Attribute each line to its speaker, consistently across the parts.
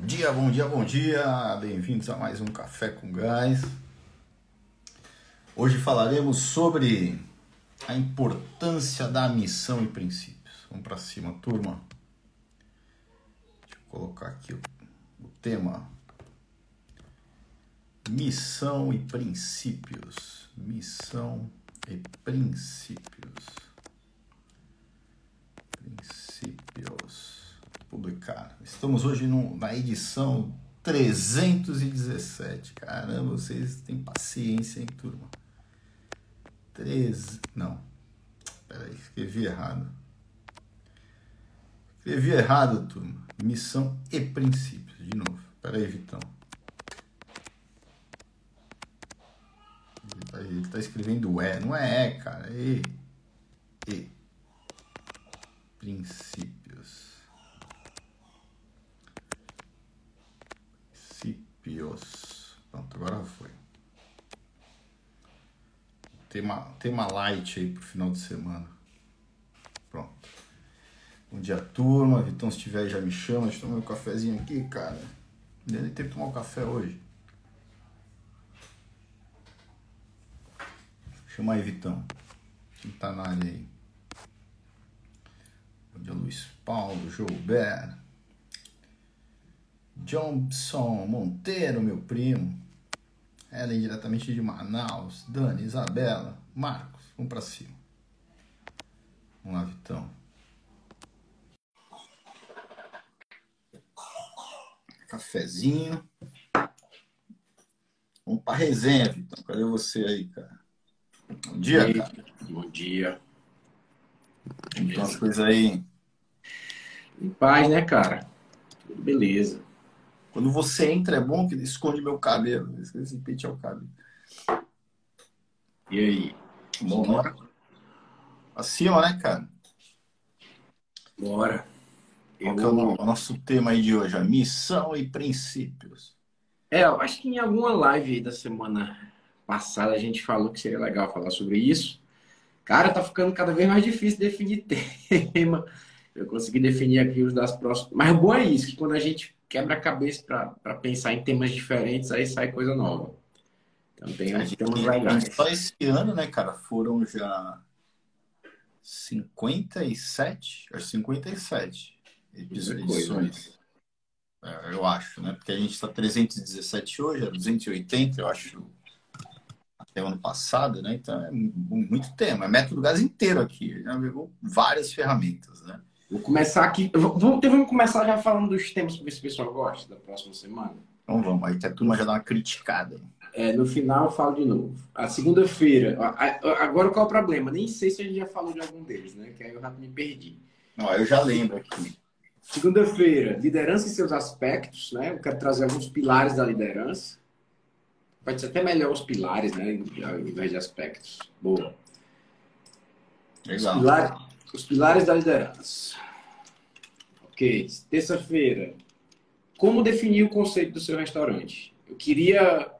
Speaker 1: Bom dia, bom dia, bom dia! Bem-vindos a mais um Café com Gás. Hoje falaremos sobre a importância da missão e princípios. Vamos para cima, turma. Deixa eu colocar aqui o, tema: Missão e princípios. Missão e princípios. Princípios publicar. Estamos hoje no, na edição 317. Caramba, vocês têm paciência, hein, turma? 13. Não. Peraí, escrevi errado. Escrevi errado, turma. Missão e princípios. De novo. Peraí, Vitão. Ele tá, tá escrevendo E. Não é E, cara. É E. E. Princípios. Pios. Pronto, agora foi. Tema, tema light aí pro final de semana. Pronto. Bom dia, turma. Vitão, se tiver já me chama. Deixa eu tomar um cafezinho aqui, cara. Ele tem que tomar um café hoje. Chama aí, Vitão. Quem tá na área aí? Bom dia, Luiz Paulo, Joubert. Johnson Monteiro, meu primo. Ellen, diretamente de Manaus. Dani, Isabela, Marcos. Vamos pra cima. Vamos lá, Vitão. Cafezinho. Vamos pra resenha, Vitão. Cadê você aí, cara? Bom dia, cara.
Speaker 2: Bom dia.
Speaker 1: Então, as coisas aí.
Speaker 2: Em paz, né, cara? Tudo beleza.
Speaker 1: Quando você entra, é bom que ele esconde meu cabelo. Esqueci de pentear o cabelo.
Speaker 2: E aí?
Speaker 1: Bom, né? Acima, né, cara?
Speaker 2: Bora.
Speaker 1: Qual é o no- o nosso tema aí de hoje? A missão e princípios.
Speaker 2: É, eu acho que em alguma live aí da semana passada a gente falou que seria legal falar sobre isso. Cara, tá ficando cada vez mais difícil definir tema. Eu consegui definir aqui os das próximas. Mas o bom é isso, que quando a gente quebra a cabeça para pensar em temas diferentes, aí sai coisa nova. Então tem
Speaker 1: A
Speaker 2: uns temas legais.
Speaker 1: só esse ano, né, cara, foram já 57, acho que 57
Speaker 2: Muita coisa,
Speaker 1: edições. É, eu acho, né? Porque a gente está 317 hoje, é 280, eu acho, até o ano passado, né? Então é mu- muito tema. É método gás inteiro aqui. Já pegou várias ferramentas, né?
Speaker 2: Vou começar aqui. Vamos, então vamos começar já falando dos temas para ver se o pessoal gosta da próxima semana.
Speaker 1: Então vamos, aí que a turma já dá uma criticada.
Speaker 2: É, no final eu falo de novo. A segunda-feira. Agora qual é o problema? Nem sei se a gente já falou de algum deles, né? Que aí eu já me perdi.
Speaker 1: Ó, eu já lembro aqui.
Speaker 2: Segunda-feira, liderança e seus aspectos, né? Eu quero trazer alguns pilares da liderança. Pode ser até melhor os pilares, né? Ao invés de aspectos. Boa. Os
Speaker 1: Legal.
Speaker 2: pilares, os pilares da liderança. Ok. Terça-feira. Como definir o conceito do seu restaurante? Eu queria,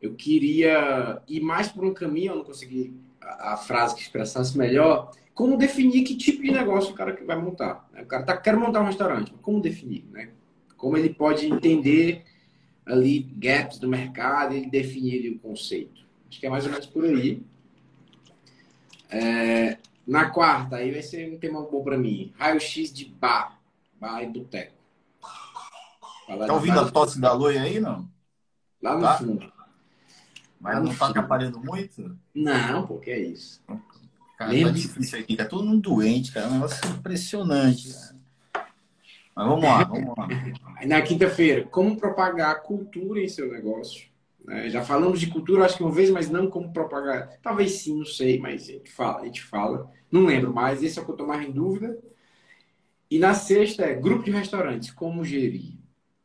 Speaker 2: eu queria ir mais por um caminho, eu não consegui a, a frase que expressasse melhor. Como definir que tipo de negócio o cara que vai montar? né? O cara tá quer montar um restaurante, mas como definir, né? Como ele pode entender ali gaps do mercado e definir ali o conceito? Acho que é mais ou menos por aí. É, na quarta, aí vai ser um tema bom para mim. Raio-X de bar. Bar e boteco. Falar
Speaker 1: Tá ouvindo a tosse da Loi aí, não?
Speaker 2: Lá no
Speaker 1: Tá?
Speaker 2: fundo.
Speaker 1: Mas
Speaker 2: Lá
Speaker 1: não tá
Speaker 2: fundo.
Speaker 1: atrapalhando muito?
Speaker 2: Não, pô, que é isso.
Speaker 1: Cara,
Speaker 2: Lembra?
Speaker 1: tá difícil aqui, tá todo mundo doente, cara. É um negócio impressionante, cara. Mas vamos lá, vamos lá.
Speaker 2: Na quinta-feira, como propagar a cultura em seu negócio. Né? Já falamos de cultura, acho que uma vez, mas não como propagar. Talvez sim, não sei, mas a gente fala, a gente fala. Não lembro mais, esse é o que eu tô mais em dúvida. E na sexta é grupo de restaurantes, como gerir.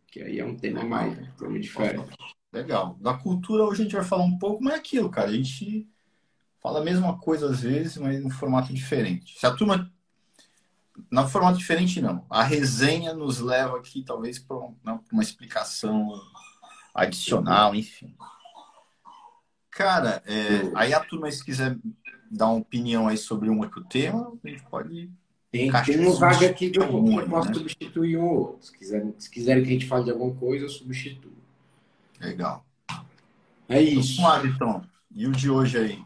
Speaker 2: Que aí é um tema mais tema diferente.
Speaker 1: Legal. Da cultura hoje a gente vai falar um pouco, mas é aquilo, cara. A gente fala a mesma coisa às vezes, mas em um formato diferente. Se a turma. Não formato diferente, não. A resenha nos leva aqui, talvez, para uma, uma explicação adicional, enfim. Cara, é, aí a turma, se quiser dar uma opinião aí sobre um outro tema, a gente pode
Speaker 2: Tem, tem uma vaga aqui que eu, eu posso né? substituir um ou outro. Se quiserem, se quiserem que a gente fale de alguma coisa, eu substituo.
Speaker 1: Legal.
Speaker 2: É isso.
Speaker 1: Vamos lá, então. E o de hoje aí?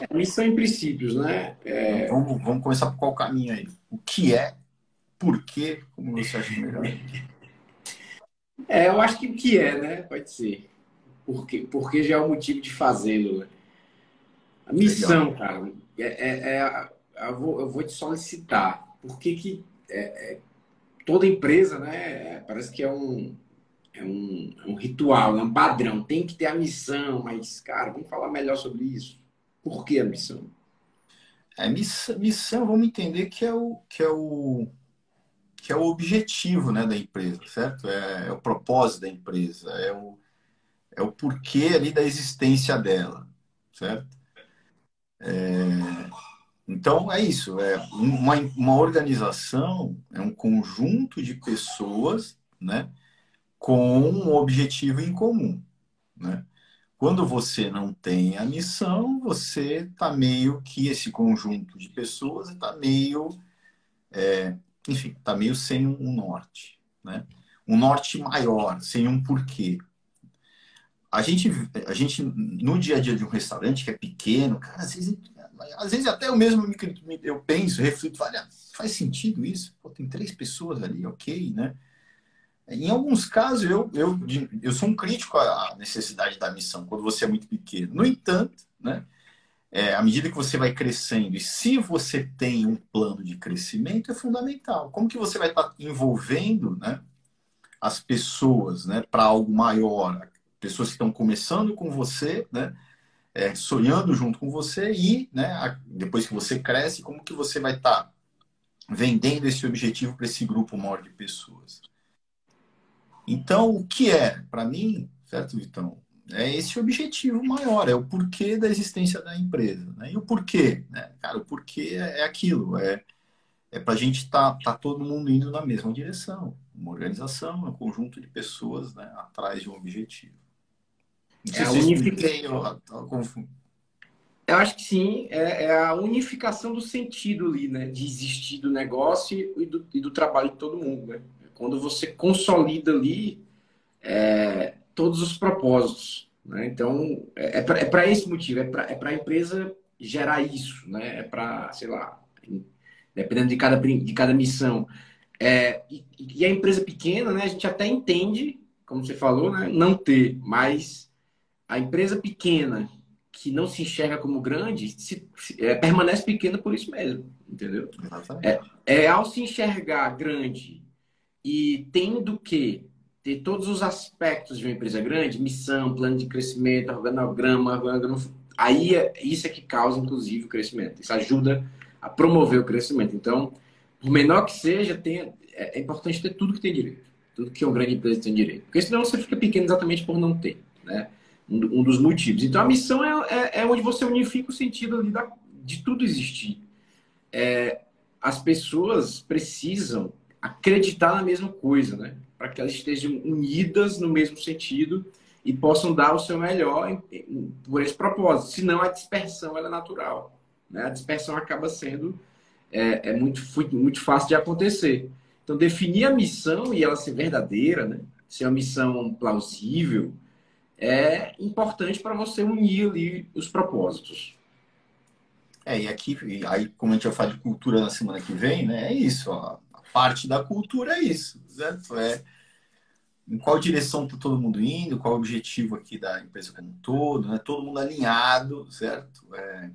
Speaker 2: É, missão em princípios, né?
Speaker 1: É... Vamos, vamos começar por qual caminho aí? O que é? Por quê? Como você acha melhor?
Speaker 2: É, eu acho que o que é, né? Pode ser. Porque, porque já é o motivo de fazê-lo. Né? A missão, Legal. cara, é, é, é, eu, vou, eu vou te solicitar. Por que, que é, é, toda empresa, né? Parece que é um, é um, é um ritual, é um padrão. Tem que ter a missão, mas, cara, vamos falar melhor sobre isso. Por que a missão?
Speaker 1: É, missão, missão, vamos entender que é o que é o que é o objetivo, né, da empresa, certo? É, é o propósito da empresa, é o é o porquê ali da existência dela, certo? É, então é isso, é uma, uma organização é um conjunto de pessoas, né, com um objetivo em comum, né? Quando você não tem a missão, você está meio que esse conjunto de pessoas está meio, é, enfim, está meio sem um norte, né? Um norte maior, sem um porquê. A gente, a gente no dia a dia de um restaurante que é pequeno, cara, às vezes, às vezes até eu mesmo me, eu penso, reflito, olha, faz sentido isso? Pô, tem três pessoas ali, ok, né? Em alguns casos, eu, eu, eu sou um crítico à necessidade da missão, quando você é muito pequeno. No entanto, né, é, à medida que você vai crescendo, e se você tem um plano de crescimento, é fundamental. Como que você vai estar envolvendo né, as pessoas né, para algo maior? Pessoas que estão começando com você, né, é, sonhando junto com você, e né, depois que você cresce, como que você vai estar vendendo esse objetivo para esse grupo maior de pessoas? Então, o que é, para mim, certo, Vitão? É esse objetivo maior, é o porquê da existência da empresa. Né? E o porquê, né? Cara, o porquê é, é aquilo, é, é para a gente estar tá, tá todo mundo indo na mesma direção. Uma organização, um conjunto de pessoas né, atrás de um objetivo.
Speaker 2: É a unificação. Eu acho que sim, é, é, a unificação do sentido ali, né? De existir do negócio e do, e do trabalho de todo mundo, né? quando você consolida ali é, todos os propósitos. Né? Então, é, é para é esse motivo, é para é a empresa gerar isso, né? é para, sei lá, dependendo de cada, de cada missão. É, e, e, a empresa pequena, né, a gente até entende, como você falou, né, não ter, mas a empresa pequena que não se enxerga como grande se, se, é, permanece pequena por isso mesmo, entendeu? É, é ao se enxergar grande e tendo que ter todos os aspectos de uma empresa grande, missão, plano de crescimento, organograma, organograma aí é, isso é que causa, inclusive, o crescimento. Isso ajuda a promover o crescimento. Então, por menor que seja, tem, é, é importante ter tudo que tem direito. Tudo que uma grande empresa tem direito. Porque senão você fica pequeno exatamente por não ter. Né? Um, dos motivos. Então, a missão é, é, é, onde você unifica o sentido ali da, de tudo existir. É, as pessoas precisam acreditar na mesma coisa, né? Para que elas estejam unidas no mesmo sentido e possam dar o seu melhor por esse propósito. Senão a dispersão é natural. Né? A dispersão acaba sendo é, é muito, muito fácil de acontecer. Então, definir a missão e ela ser verdadeira, né? ser uma missão plausível, é importante para você unir ali os propósitos.
Speaker 1: É, e aqui, aí, como a gente vai falar de cultura na semana que vem, né? É isso, ó parte da cultura é isso, certo? É em qual direção está todo mundo indo, qual o objetivo aqui da empresa como um todo, né? Todo mundo alinhado, certo? É,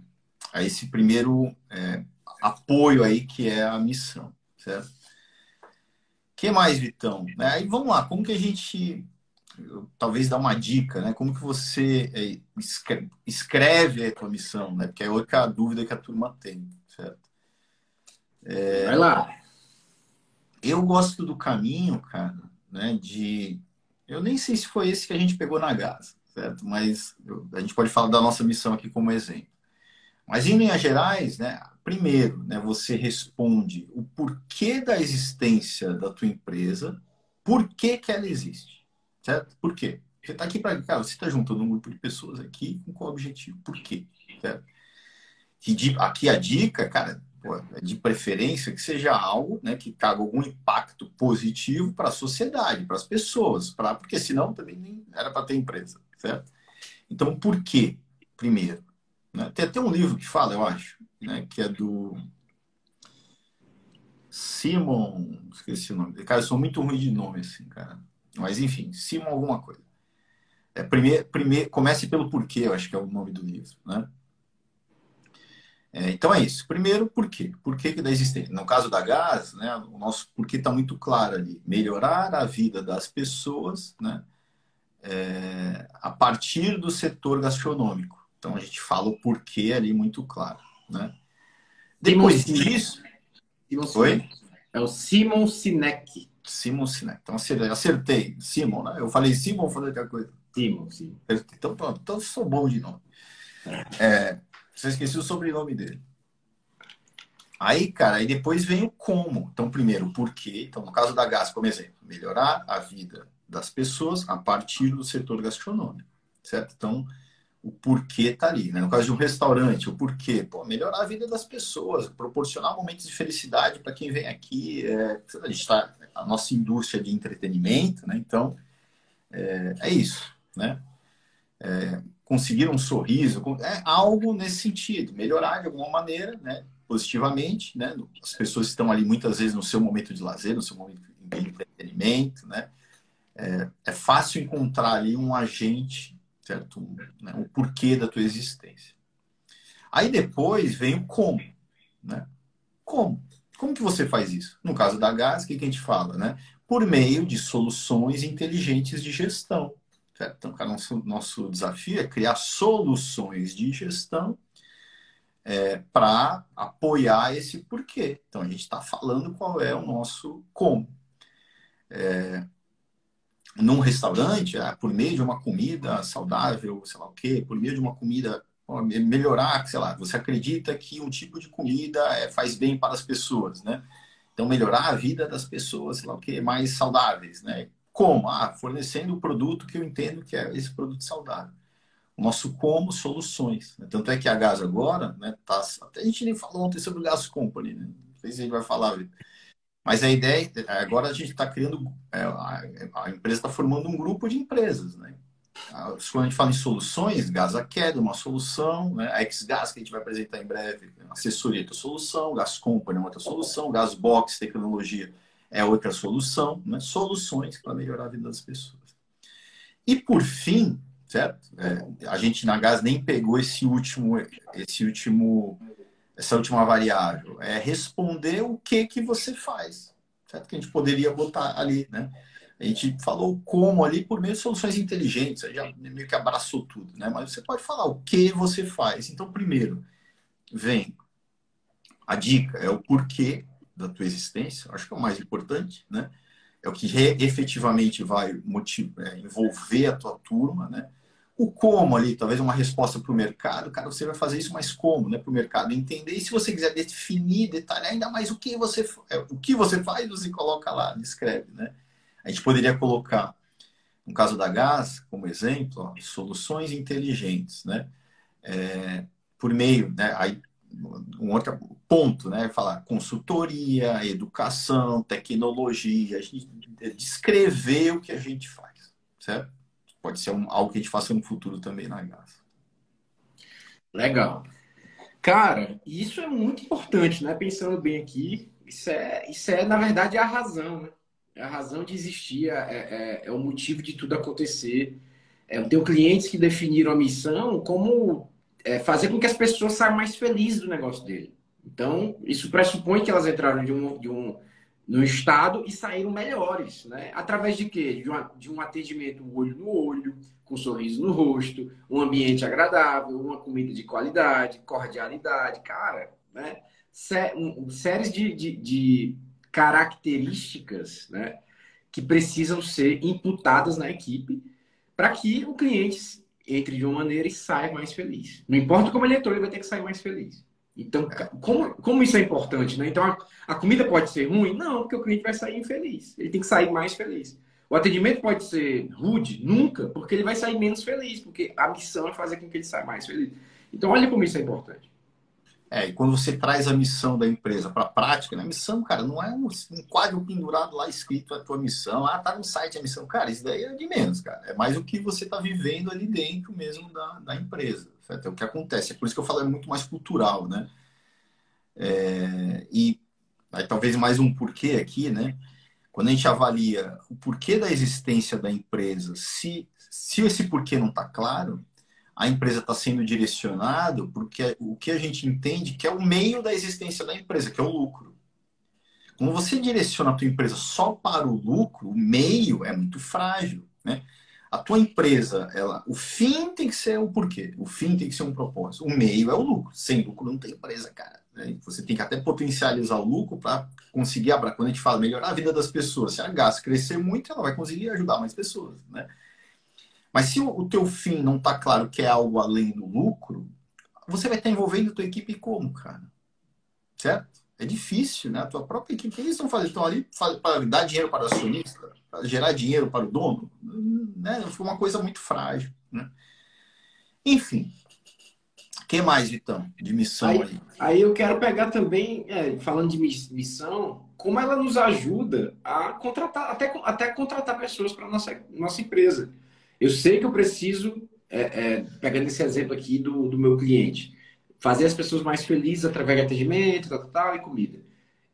Speaker 1: a esse primeiro é, apoio aí que é a missão, certo? que mais, Vitão? É, aí vamos lá, como que a gente talvez dá uma dica, né? Como que você é, escreve, escreve a tua missão, né? Porque é outra dúvida que a turma tem, certo?
Speaker 2: É, Vai lá
Speaker 1: eu gosto do caminho, cara, né, de... Eu nem sei se foi esse que a gente pegou na Gaza, certo? Mas eu, a gente pode falar da nossa missão aqui como exemplo. Mas em linhas gerais, né, primeiro, né, você responde o porquê da existência da tua empresa, por que, que ela existe, certo? Por quê? Você está aqui para cara, você está juntando um grupo de pessoas aqui com qual objetivo? Por quê? Certo? E aqui a dica, cara, de preferência que seja algo né, que traga algum impacto positivo para a sociedade, para as pessoas, pra, porque senão também nem era para ter empresa, certo? Então, por quê? Primeiro, né? tem até um livro que fala, eu acho, né, que é do Simon, esqueci o nome. Cara, eu sou muito ruim de nome, assim, cara. Mas, enfim, Simon alguma coisa. É, primeiro, primeiro, comece pelo porquê, eu acho que é o nome do livro, né? É, então é isso. Primeiro, por quê? Por que, da existência? No caso da gás, né, o nosso porquê está muito claro ali. Melhorar a vida das pessoas né, é, a partir do setor gastronômico. Então a gente fala o porquê ali muito claro. Né? Depois Simon disso.
Speaker 2: Simon Oi? É o Simon Sinek.
Speaker 1: Simon Sinek. Então acertei. Simon, né? Eu falei Simon ou falei outra coisa?
Speaker 2: Simon, sim.
Speaker 1: Então pronto. Então sou bom de nome. É, você esqueceu o sobrenome dele. Aí, cara, aí depois vem o como. Então, primeiro, o porquê. Então, no caso da gás, como exemplo, melhorar a vida das pessoas a partir do setor gastronômico, certo? Então, o porquê tá ali, né? No caso de um restaurante, o porquê, pô, melhorar a vida das pessoas, proporcionar momentos de felicidade para quem vem aqui. É, a gente tá a nossa indústria de entretenimento, né? Então, é, é isso, né? É, conseguir um sorriso, é algo nesse sentido, melhorar de alguma maneira, né? Positivamente, né? As pessoas estão ali muitas vezes no seu momento de lazer, no seu momento de entretenimento, né? É, é fácil encontrar ali um agente, certo? Um, né? o porquê da tua existência. Aí depois vem o como, né? Como? Como que você faz isso? No caso da gás, o que, que a gente fala, né? Por meio de soluções inteligentes de gestão. Certo? Então, cara, nosso, nosso desafio é criar soluções de gestão é, para apoiar esse porquê. Então, a gente está falando qual é o nosso como. É, num restaurante, é, por meio de uma comida saudável, sei lá o quê, por meio de uma comida melhorar, sei lá, você acredita que um tipo de comida é, faz bem para as pessoas, né? Então, melhorar a vida das pessoas, sei lá o quê, mais saudáveis, né? Como? Ah, fornecendo o produto que eu entendo que é esse produto saudável. O nosso como, soluções. Né? Tanto é que a Gás agora, né, tá, até a gente nem falou ontem sobre o Gas Company, né? não sei se a gente vai falar. Mas a ideia, agora a gente está criando, é, a, a, empresa está formando um grupo de empresas, né? Quando a gente fala em soluções, Gás Queda, uma solução, né? a X-Gas, que a gente vai apresentar em breve, assessoria, outra solução, Gas Company, outra solução, Gas Box, tecnologia, é outra solução, né? soluções para melhorar a vida das pessoas. E por fim, certo? É, a gente na Gás nem pegou esse último, esse último, essa última variável, é responder o que que você faz, certo? Que a gente poderia botar ali, né? A gente falou como ali por meio de soluções inteligentes, aí já meio que abraçou tudo, né? Mas você pode falar o que você faz. Então, primeiro, vem a dica, é o porquê da tua existência, acho que é o mais importante, né? É o que efetivamente vai motivar, é, envolver a tua turma, né? O como ali, talvez uma resposta para o mercado, cara, você vai fazer isso mais como, né? Para o mercado entender. E se você quiser definir, detalhar ainda mais o que você, é, o que você faz, você coloca lá, escreve, né? A gente poderia colocar, no caso da gás, como exemplo, ó, soluções inteligentes, né? É, por meio, né? Aí um outro ponto, né? Falar consultoria, educação, tecnologia, a gente descrever o que a gente faz, certo? Pode ser um, algo que a gente faça no futuro também na GAS.
Speaker 2: Legal. Cara, isso é muito importante, né? Pensando bem aqui, isso é, isso é na verdade, a razão, né? É a razão de existir, é, é, é o motivo de tudo acontecer. É, eu tenho clientes que definiram a missão como é, fazer com que as pessoas saiam mais felizes do negócio dele. Então, isso pressupõe que elas entraram de um, de um, no estado e saíram melhores, né? Através de quê? De, uma, de um atendimento olho no olho, com um sorriso no rosto, um ambiente agradável, uma comida de qualidade, cordialidade, cara, né? Sé, um, séries de, de, de características, né? Que precisam ser imputadas na equipe para que o cliente entre de uma maneira e sai mais feliz. Não importa como ele entrou, ele vai ter que sair mais feliz. Então, como, como isso é importante, né? Então, a, a, comida pode ser ruim? Não, porque o cliente vai sair infeliz. Ele tem que sair mais feliz. O atendimento pode ser rude? Nunca, porque ele vai sair menos feliz, porque a missão é fazer com que ele saia mais feliz. Então, olha como isso é importante.
Speaker 1: É, e quando você traz a missão da empresa para a prática, né? missão, cara, não é um, um quadro pendurado lá escrito a tua missão, ah, tá no site a missão. Cara, isso daí é de menos, cara. É mais o que você está vivendo ali dentro mesmo da, da empresa. Certo? É o que acontece. É por isso que eu falo, é muito mais cultural, né? É, e aí, talvez mais um porquê aqui, né? Quando a gente avalia o porquê da existência da empresa, se, se esse porquê não está claro, a empresa está sendo direcionado porque o que a gente entende que é o meio da existência da empresa, que é o lucro. Quando você direciona a tua empresa só para o lucro, o meio é muito frágil, né? A tua empresa, ela, o fim tem que ser o porquê, o fim tem que ser um propósito, o meio é o lucro. Sem lucro não tem empresa, cara. Né? Você tem que até potencializar o lucro para conseguir, quando a gente fala melhorar a vida das pessoas, se a gás crescer muito, ela vai conseguir ajudar mais pessoas, né? Mas se o teu fim não está claro que é algo além do lucro, você vai estar envolvendo a tua equipe como, cara? Certo? É difícil, né? A tua própria equipe, o que eles estão fazendo? Estão ali para dar dinheiro para o acionista? Para gerar dinheiro para o dono? Né? Foi uma coisa muito frágil, né? Enfim. O que mais, Vitão, de missão
Speaker 2: aí?
Speaker 1: Aí,
Speaker 2: aí eu quero pegar também, é, falando de missão, como ela nos ajuda a contratar, até, até contratar pessoas para nossa nossa empresa. Eu sei que eu preciso, é, é, pegando esse exemplo aqui do, do meu cliente, fazer as pessoas mais felizes através de atendimento, tal, tal, e comida.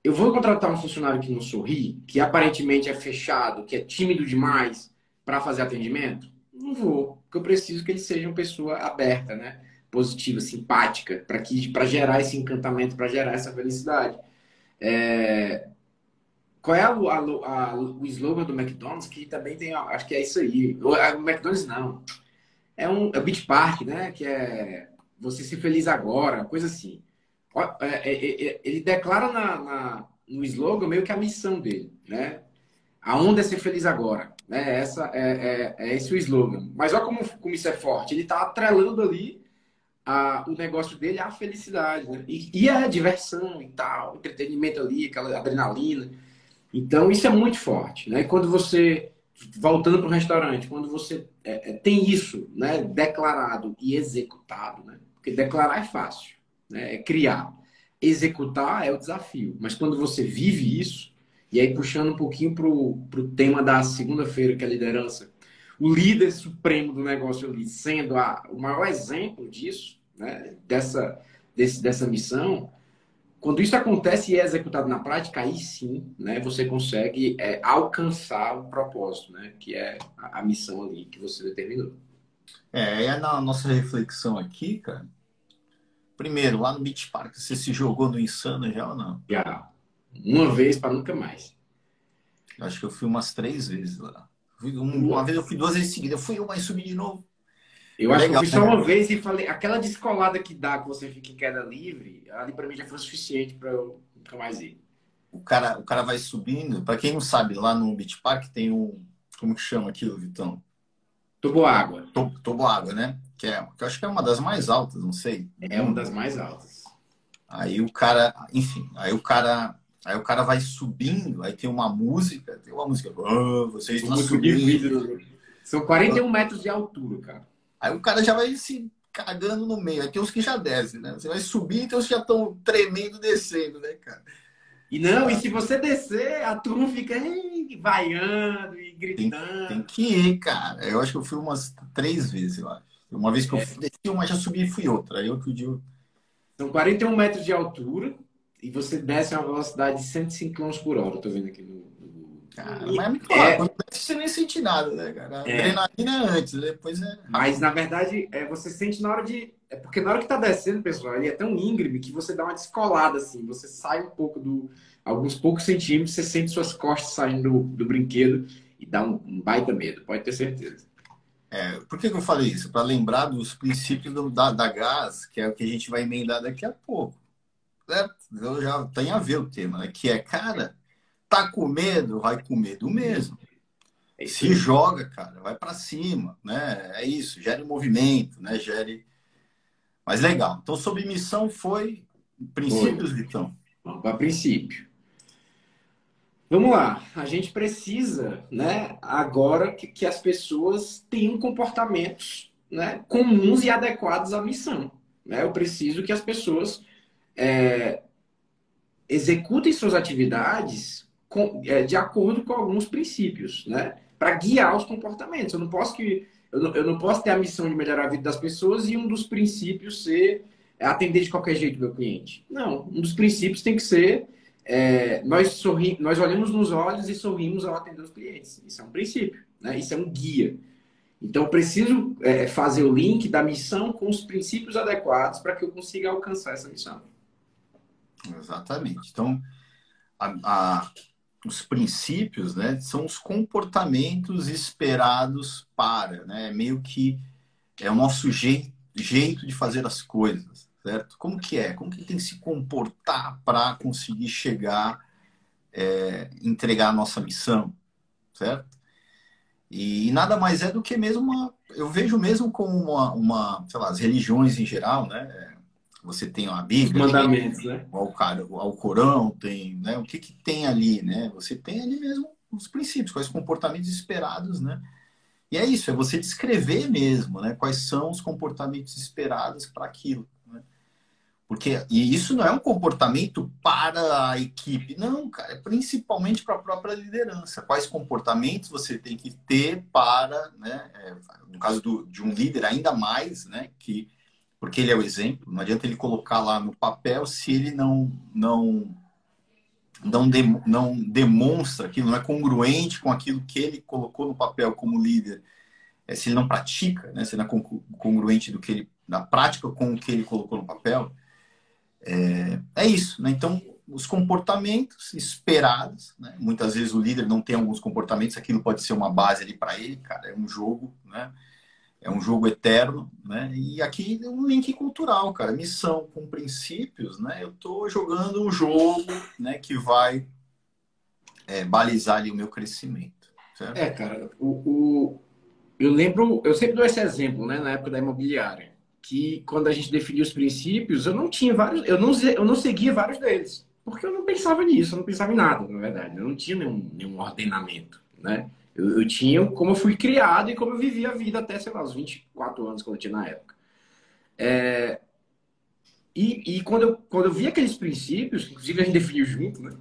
Speaker 2: Eu vou contratar um funcionário que não sorri, que aparentemente é fechado, que é tímido demais para fazer atendimento? Não vou, porque eu preciso que ele seja uma pessoa aberta, né? positiva, simpática, para que para gerar esse encantamento, para gerar essa felicidade. É, qual é a, a, a, o slogan do McDonald's? Que também tem, acho que é isso aí. O, McDonald's não. É um é Beach Park, né? Que é você ser feliz agora, coisa assim. É, é, é, ele declara na, na, no slogan meio que a missão dele, né? A onda é ser feliz agora. Né? Essa é, é, é esse o slogan. Mas olha como, como isso é forte. Ele está atrelando ali a, o negócio dele à felicidade. Né? E, e a diversão e tal, entretenimento ali, aquela adrenalina. Então, isso é muito forte. Né? Quando você, voltando para o restaurante, quando você é, é, tem isso né, declarado e executado, né? porque declarar é fácil, né? é criar. Executar é o desafio. Mas quando você vive isso, e aí puxando um pouquinho para o tema da segunda-feira, que é a liderança, o líder supremo do negócio ali, sendo a, o maior exemplo disso, né, dessa, desse, dessa missão, quando isso acontece e é executado na prática, aí sim, né, você consegue é, alcançar o propósito, né, que é a, a, missão ali que você determinou.
Speaker 1: É, é na nossa reflexão aqui, cara. Primeiro, lá no Beach Park, você se jogou no Insano já ou não?
Speaker 2: Já. Uma vez para nunca mais.
Speaker 1: Acho que eu fui umas três vezes lá. Uma vez eu fui duas vezes seguidas. Eu fui mas subi de novo.
Speaker 2: Eu acho Legal, que eu fui só uma vez e falei, aquela descolada que dá que você fica em queda livre, ali para mim já foi o suficiente para eu nunca mais ir.
Speaker 1: O cara, o cara vai subindo. Para quem não sabe, lá no Beach Park tem um. Como que chama aquilo, Vitão?
Speaker 2: Toboágua.
Speaker 1: Toboágua, né? Que, é, que eu acho que é uma das mais altas, não sei.
Speaker 2: É uma das mais altas.
Speaker 1: Aí o cara, enfim, aí o cara, aí o cara vai subindo, aí tem uma música, tem uma música, oh, vocês estão subindo.
Speaker 2: São 41 metros de altura, cara.
Speaker 1: Aí o cara já vai se cagando no meio. Aí tem uns que já descem, né? Você vai subir e tem uns que já estão tremendo descendo, né, cara?
Speaker 2: E não, e se você descer, a turma fica vaiando e gritando.
Speaker 1: Tem, tem, que ir, cara. Eu acho que eu fui umas três vezes, eu acho. Uma vez que eu é. desci uma, já subi e fui outra. Aí outro dia.
Speaker 2: São 41 metros de altura e você desce a uma velocidade de 105 km por hora. Eu tô vendo aqui no,
Speaker 1: Cara, mas me fala, é... quando você nem sente nada, né, cara? A é... adrenalina é antes, depois é.
Speaker 2: Mas na verdade, é, você sente na hora de. É porque na hora que tá descendo, pessoal, ele é tão íngreme que você dá uma descolada, assim. Você sai um pouco do. Alguns poucos centímetros, você sente suas costas saindo do, do brinquedo e dá um, um, baita medo, pode ter certeza.
Speaker 1: É, por que, que eu falei isso? Para lembrar dos princípios do, da, da gás, que é o que a gente vai emendar daqui a pouco. Certo? Eu já tem a ver o tema, né? Que é, cara Tá com medo? Vai com medo mesmo. É Se joga, cara, vai para cima, né? É isso, gere movimento, né? Gere. Mas legal. Então, sob missão foi princípios, foi. Vitão?
Speaker 2: Vamos para princípio. Vamos lá. A gente precisa, né, agora que, que as pessoas tenham comportamentos né, comuns e adequados à missão. Né? Eu preciso que as pessoas é, executem suas atividades com, é, de acordo com alguns princípios, né? Para guiar os comportamentos. Eu não posso que eu não, eu não posso ter a missão de melhorar a vida das pessoas e um dos princípios ser atender de qualquer jeito o meu cliente. Não, um dos princípios tem que ser é, nós sorri, nós olhamos nos olhos e sorrimos ao atender os clientes. Isso é um princípio, né? Isso é um guia. Então, preciso é, fazer o link da missão com os princípios adequados para que eu consiga alcançar essa missão.
Speaker 1: Exatamente. Então, a, a, os princípios né, são os comportamentos esperados para, né? Meio que é o nosso jeito, jeito de fazer as coisas, certo? Como que é? Como que tem que se comportar para conseguir chegar, é, entregar a nossa missão, certo? E, e, nada mais é do que mesmo uma, eu vejo mesmo como uma, uma sei lá, as religiões em geral, né? Você tem a Bíblia,
Speaker 2: Os mandamentos, tem, né?
Speaker 1: O, Corão, tem, né? O que que tem ali, né? Você tem ali mesmo os princípios, quais comportamentos esperados, né? E é isso, é você descrever mesmo, né? Quais são os comportamentos esperados para aquilo. Né? Porque, e isso não é um comportamento para a equipe, não, cara, é principalmente para a própria liderança. Quais comportamentos você tem que ter para, né? É, no caso do, de um líder, ainda mais, né? Que porque ele é o exemplo. Não adianta ele colocar lá no papel se ele não não não, de, não demonstra aquilo, não é congruente com aquilo que ele colocou no papel como líder. É, se ele não pratica, né, se não é congruente do que ele na prática com o que ele colocou no papel, é, é isso. Né? Então, os comportamentos esperados, né? muitas vezes o líder não tem alguns comportamentos, aquilo pode ser uma base ali para ele, cara, é um jogo, né? É um jogo eterno, né? E aqui é um link cultural, cara, missão com princípios, né? Eu estou jogando um jogo, né, que vai é, balizar ali o meu crescimento. Certo?
Speaker 2: É, cara, o, o, eu lembro, eu sempre dou esse exemplo, né, na época da imobiliária, que quando a gente definiu os princípios, eu não tinha vários, eu não, eu não seguia vários deles, porque eu não pensava nisso, eu não pensava em nada, na verdade, eu não tinha nenhum, nenhum ordenamento, né? Eu, eu, tinha como eu fui criado e como eu vivi a vida até, sei lá, os 24 anos que eu tinha na época. É, e, e quando, eu, quando eu vi aqueles princípios, inclusive a gente definiu junto, né?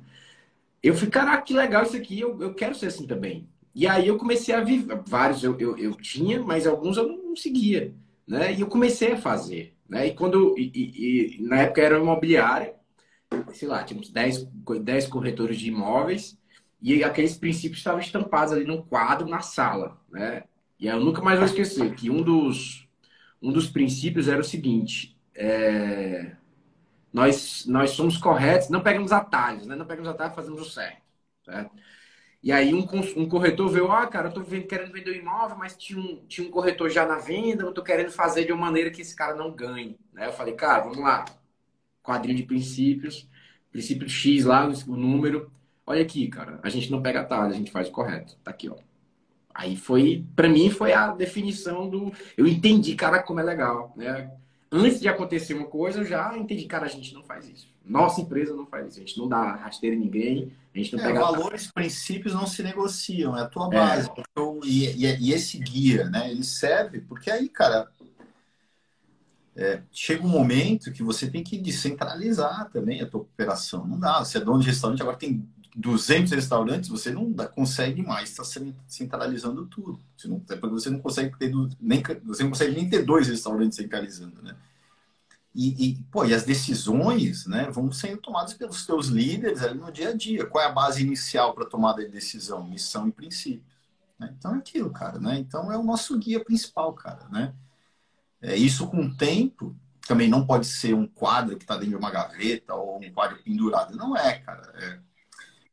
Speaker 2: Eu fui, caraca, que legal isso aqui, eu, eu quero ser assim também. E aí eu comecei a viver, vários eu, eu, eu tinha, mas alguns eu não seguia, né? E eu comecei a fazer, né? E quando, e, e, e na época era imobiliária, sei lá, tinha uns 10, 10 corretores de imóveis, e aqueles princípios estavam estampados ali num quadro na sala, né? E eu nunca mais vou esquecer que um dos, um dos princípios era o seguinte: é, nós, nós somos corretos, não pegamos atalhos, né? Não pegamos atalhos, fazemos o certo, certo? E aí um, um corretor veio, ah, cara, eu tô querendo vender o um imóvel, mas tinha um, tinha um corretor já na venda, eu tô querendo fazer de uma maneira que esse cara não ganhe. Né? Eu falei, cara, vamos lá. Quadrinho de princípios, princípio X lá, o número. Olha aqui, cara, a gente não pega atalho, a gente faz o correto. Tá aqui, ó. Aí foi, para mim, foi a definição do. Eu entendi, cara, como é legal, né? Antes de acontecer uma coisa, eu já entendi, cara, a gente não faz isso. Nossa empresa não faz isso. A gente não dá rasteira em ninguém, a gente não é, pega.
Speaker 1: Valores, princípios não se negociam, é a tua base. É. Então, e, e, e, esse guia, né? Ele serve, porque aí, cara, é, chega um momento que você tem que descentralizar também a tua operação. Não dá. Você é dono de restaurante, agora tem 200 restaurantes, você não dá, consegue mais estar tá centralizando tudo. Você não, é porque você não consegue ter nem você não consegue nem ter dois restaurantes centralizando, né? E, e, pô, e as decisões, né, vão sendo tomadas pelos teus líderes ali no dia a dia. Qual é a base inicial para tomada de decisão? Missão e princípios. Né? Então é aquilo, cara, né? Então é o nosso guia principal, cara, né? É, isso com o tempo também não pode ser um quadro que está dentro de uma gaveta ou um quadro pendurado. Não é, cara. É,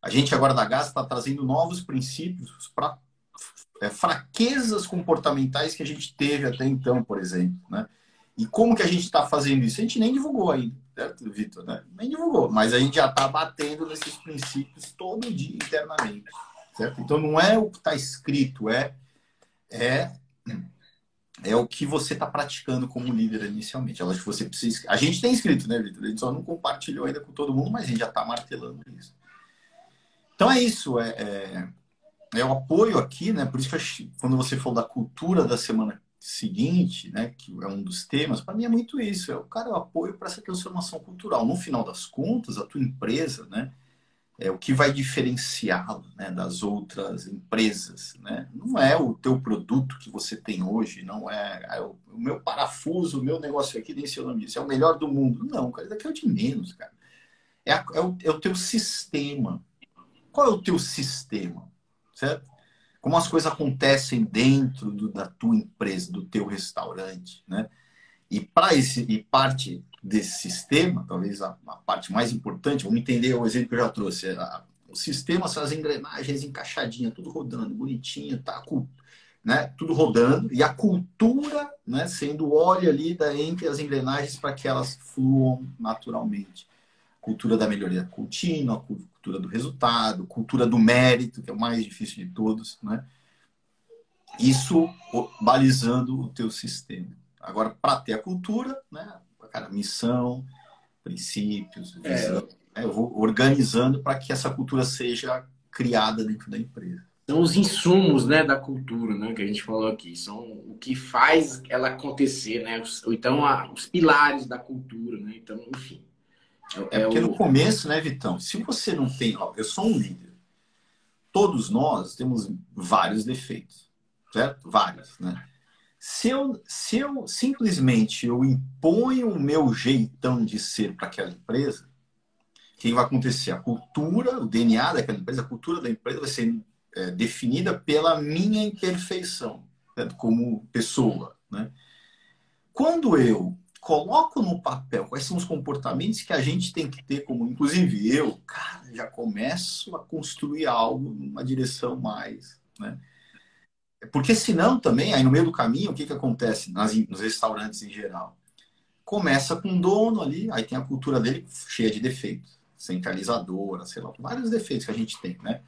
Speaker 1: a gente agora da GAS está trazendo novos princípios para é, fraquezas comportamentais que a gente teve até então, por exemplo. Né? E como que a gente está fazendo isso? A gente nem divulgou ainda, certo, Vitor? Né? Nem divulgou, mas a gente já está batendo nesses princípios todo dia internamente. Certo? Então não é o que está escrito, é, é é o que você está praticando como líder inicialmente. Acho que você precisa. A gente tem escrito, né, Vitor? A gente só não compartilhou ainda com todo mundo, mas a gente já está martelando isso. Então é isso, é, é, é, o apoio aqui, né? Por isso que quando você falou da cultura da semana seguinte, né, que é um dos temas, para mim é muito isso, é o cara o apoio para essa transformação cultural. No final das contas, a tua empresa, né, é o que vai diferenciá-la né, das outras empresas, né? Não é o teu produto que você tem hoje, não é, é o, o, meu parafuso, o meu negócio aqui, nem seu nome é o melhor do mundo. Não, cara, daqui é o de menos, cara. É, a, é, o, é o teu sistema. Qual é o teu sistema? Certo? Como as coisas acontecem dentro do, da tua empresa, do teu restaurante, né? E para esse e parte desse sistema, talvez a, a, parte mais importante, vamos entender o exemplo que eu já trouxe, é a, o sistema são as engrenagens encaixadinhas, tudo rodando, bonitinho, tá, né, tudo rodando, e a cultura né, sendo óleo ali da, entre as engrenagens para que elas fluam naturalmente cultura da melhoria contínua, cultura do resultado, cultura do mérito, que é o mais difícil de todos, né? Isso balizando o teu sistema. Agora, para ter a cultura, né? Cara, missão, princípios, visão, é. eu vou organizando para que essa cultura seja criada dentro da empresa.
Speaker 2: São os insumos, né, da cultura, né, que a gente falou aqui, são o que faz ela acontecer, né, ou então a, os pilares da cultura, né, então, enfim.
Speaker 1: É, é porque o... no começo, né, Vitão? Se você não tem. Ó, eu sou um líder. Todos nós temos vários defeitos, certo? Vários, né? Se eu, se eu simplesmente eu imponho o meu jeitão de ser para aquela empresa, o que vai acontecer? A cultura, o DNA daquela empresa, a cultura da empresa vai ser é, definida pela minha imperfeição certo? como pessoa. Né? Quando eu coloco no papel quais são os comportamentos que a gente tem que ter, como inclusive eu, cara, já começo a construir algo numa direção mais, né? Porque senão também, aí no meio do caminho, o que, que acontece nas, nos restaurantes em geral? Começa com um dono ali, aí tem a cultura dele cheia de defeitos, centralizadora, sei lá, vários defeitos que a gente tem, né?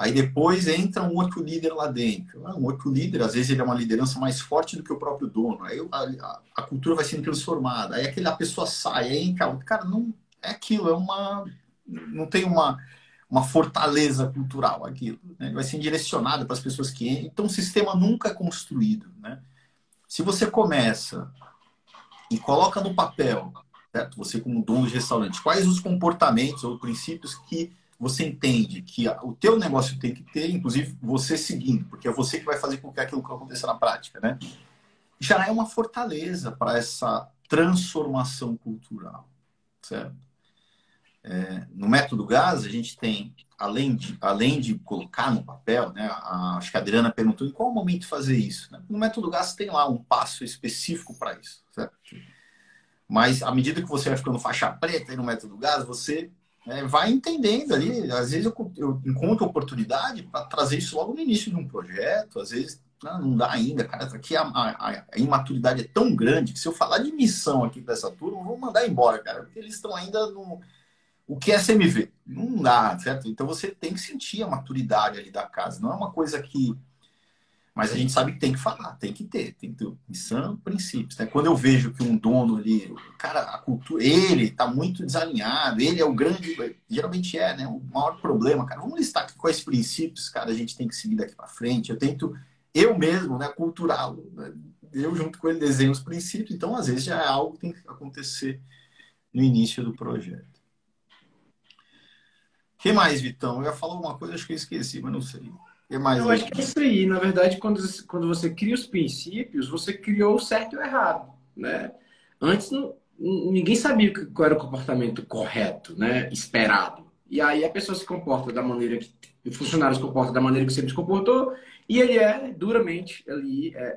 Speaker 1: Aí depois entra um outro líder lá dentro. Ah, um outro líder, às vezes ele é uma liderança mais forte do que o próprio dono. Aí a, a cultura vai sendo transformada. Aí aquela pessoa sai, aí entra. Cara, não é aquilo, é uma. Não tem uma, uma fortaleza cultural aquilo. Né? Vai ser direcionado para as pessoas que entram. Então o sistema nunca é construído. Né? Se você começa e coloca no papel, certo? você como dono de restaurante, quais os comportamentos ou princípios que você entende que o teu negócio tem que ter, inclusive você seguindo, porque é você que vai fazer com que aquilo aconteça na prática, né? Já é uma fortaleza para essa transformação cultural, certo? É, no método GAS, a gente tem, além de, além de colocar no papel, né, a, acho que a Adriana perguntou em qual momento fazer isso. Né? No método GAS tem lá um passo específico para isso, certo? Mas à medida que você vai ficando faixa preta no método GAS, você é, vai entendendo ali. Às vezes eu, eu encontro oportunidade para trazer isso logo no início de um projeto, às vezes não, não dá ainda, cara. Aqui a, a, a, imaturidade é tão grande que se eu falar de missão aqui para essa turma, eu vou mandar embora, cara, porque eles estão ainda no. O que é CMV? Não dá, certo? Então você tem que sentir a maturidade ali da casa. Não é uma coisa que mas a gente sabe que tem que falar, tem que ter, tem que ter missão, princípios. Né? Quando eu vejo que um dono ali, cara, a cultura, ele está muito desalinhado, ele é o grande, geralmente é, né? O maior problema, cara. Vamos listar aqui quais princípios, cara, a gente tem que seguir daqui para frente. Eu tento, eu mesmo, né, culturá-lo. Né? Eu, junto com ele, desenho os princípios. Então, às vezes, já é algo que tem que acontecer no início do projeto. O que mais, Vitão? Eu ia falar uma coisa, acho que eu esqueci, mas não sei
Speaker 2: mais eu acho que é isso aí. Na verdade, quando, quando você cria os princípios, você criou o certo e o errado, né? Antes, não, ninguém sabia qual era o comportamento correto, né? Esperado. E aí a pessoa se comporta da maneira que... O funcionário se comporta da maneira que sempre se comportou e ele é duramente ali, é,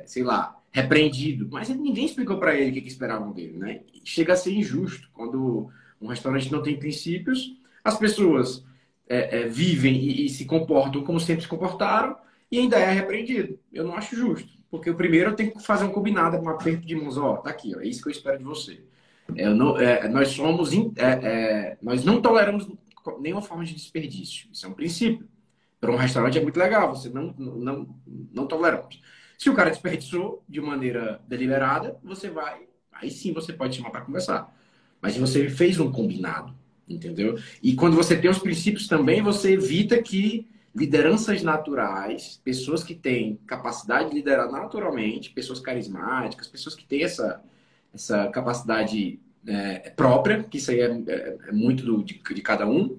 Speaker 2: é, sei lá, repreendido. Mas ninguém explicou para ele o que, que esperavam dele, né? Chega a ser injusto. Quando um restaurante não tem princípios, as pessoas é, é, vivem e, e, se comportam como sempre se comportaram e ainda é repreendido. Eu não acho justo. Porque o primeiro eu tenho que fazer um combinado, um aperto de mãos, ó, tá aqui, ó, é isso que eu espero de você. É, não, é, nós somos, é, nós não toleramos nenhuma forma de desperdício. Isso é um princípio. Para um restaurante é muito legal, você não, não, não toleramos. Se o cara desperdiçou de maneira deliberada, você vai, aí sim você pode chamar para conversar. Mas se você fez um combinado, entendeu? E quando você tem os princípios também, você evita que lideranças naturais, pessoas que têm capacidade de liderar naturalmente, pessoas carismáticas, pessoas que têm essa, essa capacidade é, própria, que isso aí é, é, é muito do, de, de, cada um.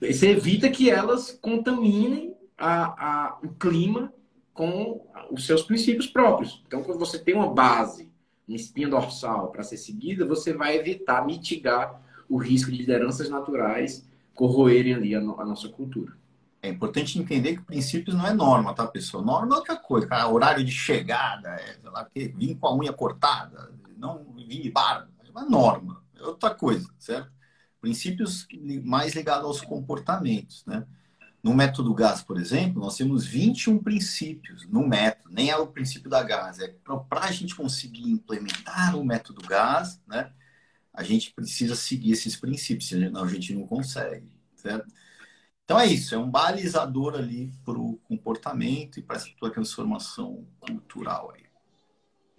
Speaker 2: Você evita que elas contaminem a, a, o clima com os seus princípios próprios. Então, quando você tem uma base, uma espinha dorsal para ser seguida, você vai evitar, mitigar o risco de lideranças naturais corroerem ali a, no, a nossa cultura.
Speaker 1: É importante entender que princípios não é norma, tá, pessoal? Norma é outra coisa, cara. Horário de chegada, é, sei lá, vim com a unha cortada, não vim de barba. É uma norma, é outra coisa, certo? Princípios mais ligados aos comportamentos, né? No método GAS, por exemplo, nós temos 21 princípios no método, nem é o princípio da GAS. É para a gente conseguir implementar o método GAS, né? A gente precisa seguir esses princípios, senão a gente não consegue, certo? Então é isso, é um balizador ali para o comportamento e para essa tua transformação cultural aí.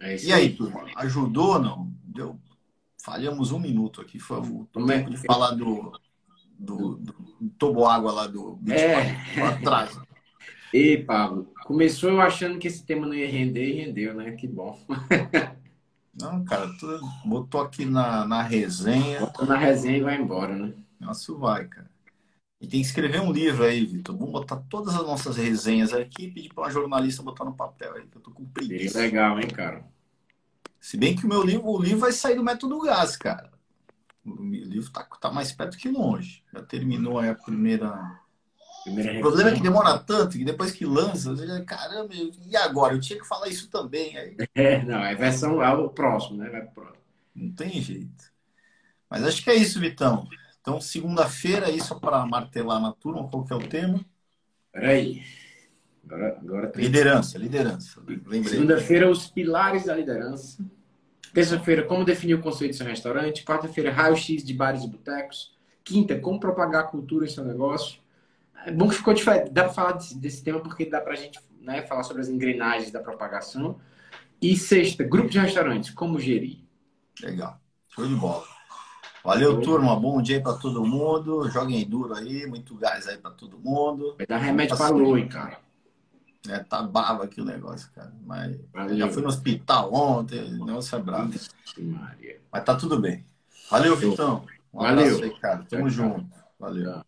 Speaker 1: É e aí, turma, ajudou ou não? Deu... Falhamos um minuto aqui, foi o tempo é? de falar do, do, do, do toboágua lá do
Speaker 2: é. atrás. Ei, Pablo, começou eu achando que esse tema não ia render e rendeu, né? Que bom.
Speaker 1: Não, cara, tu botou aqui na, na resenha.
Speaker 2: Botou na resenha e vai embora, né?
Speaker 1: Nossa, vai, cara. E tem que escrever um livro aí, Vitor. Vamos botar todas as nossas resenhas aqui e pedir para uma jornalista botar no papel aí, que eu tô com preguiça.
Speaker 2: legal, hein, cara?
Speaker 1: Se bem que o meu livro, o livro vai sair do método gás, cara. O livro tá, tá mais perto que longe. Já terminou aí a primeira. O problema é que demora tanto que depois que lança, você já, caramba, e agora? Eu tinha que falar isso também. Aí...
Speaker 2: É, não, é versão é o próximo, né? Vai pro próximo.
Speaker 1: Não tem jeito. Mas acho que é isso, Vitão. Então, segunda-feira, isso para martelar na turma, qual que é o tema?
Speaker 2: Peraí. Agora, agora
Speaker 1: tem... Liderança, liderança.
Speaker 2: Segunda-feira, os pilares da liderança. Terça-feira, como definir o conceito do seu restaurante. Quarta-feira, raio-x de bares e botecos. Quinta, como propagar a cultura em seu negócio. É bom que ficou diferente. Dá para falar desse, desse, tema porque dá para a gente né, falar sobre as engrenagens da propagação. E sexta, grupo de restaurantes, como gerir.
Speaker 1: Legal. Show de bola. Valeu, turma. Bom dia para todo mundo. Joguem duro aí, muito gás aí para todo mundo.
Speaker 2: Vai dar remédio para lua, cara.
Speaker 1: É, tá bava aqui o negócio, cara. Mas Valeu. já fui no hospital ontem, o negócio é bravo. Mas tá tudo bem. Valeu, Vitão. Um
Speaker 2: Valeu.
Speaker 1: aí, cara. Tamo junto. Valeu.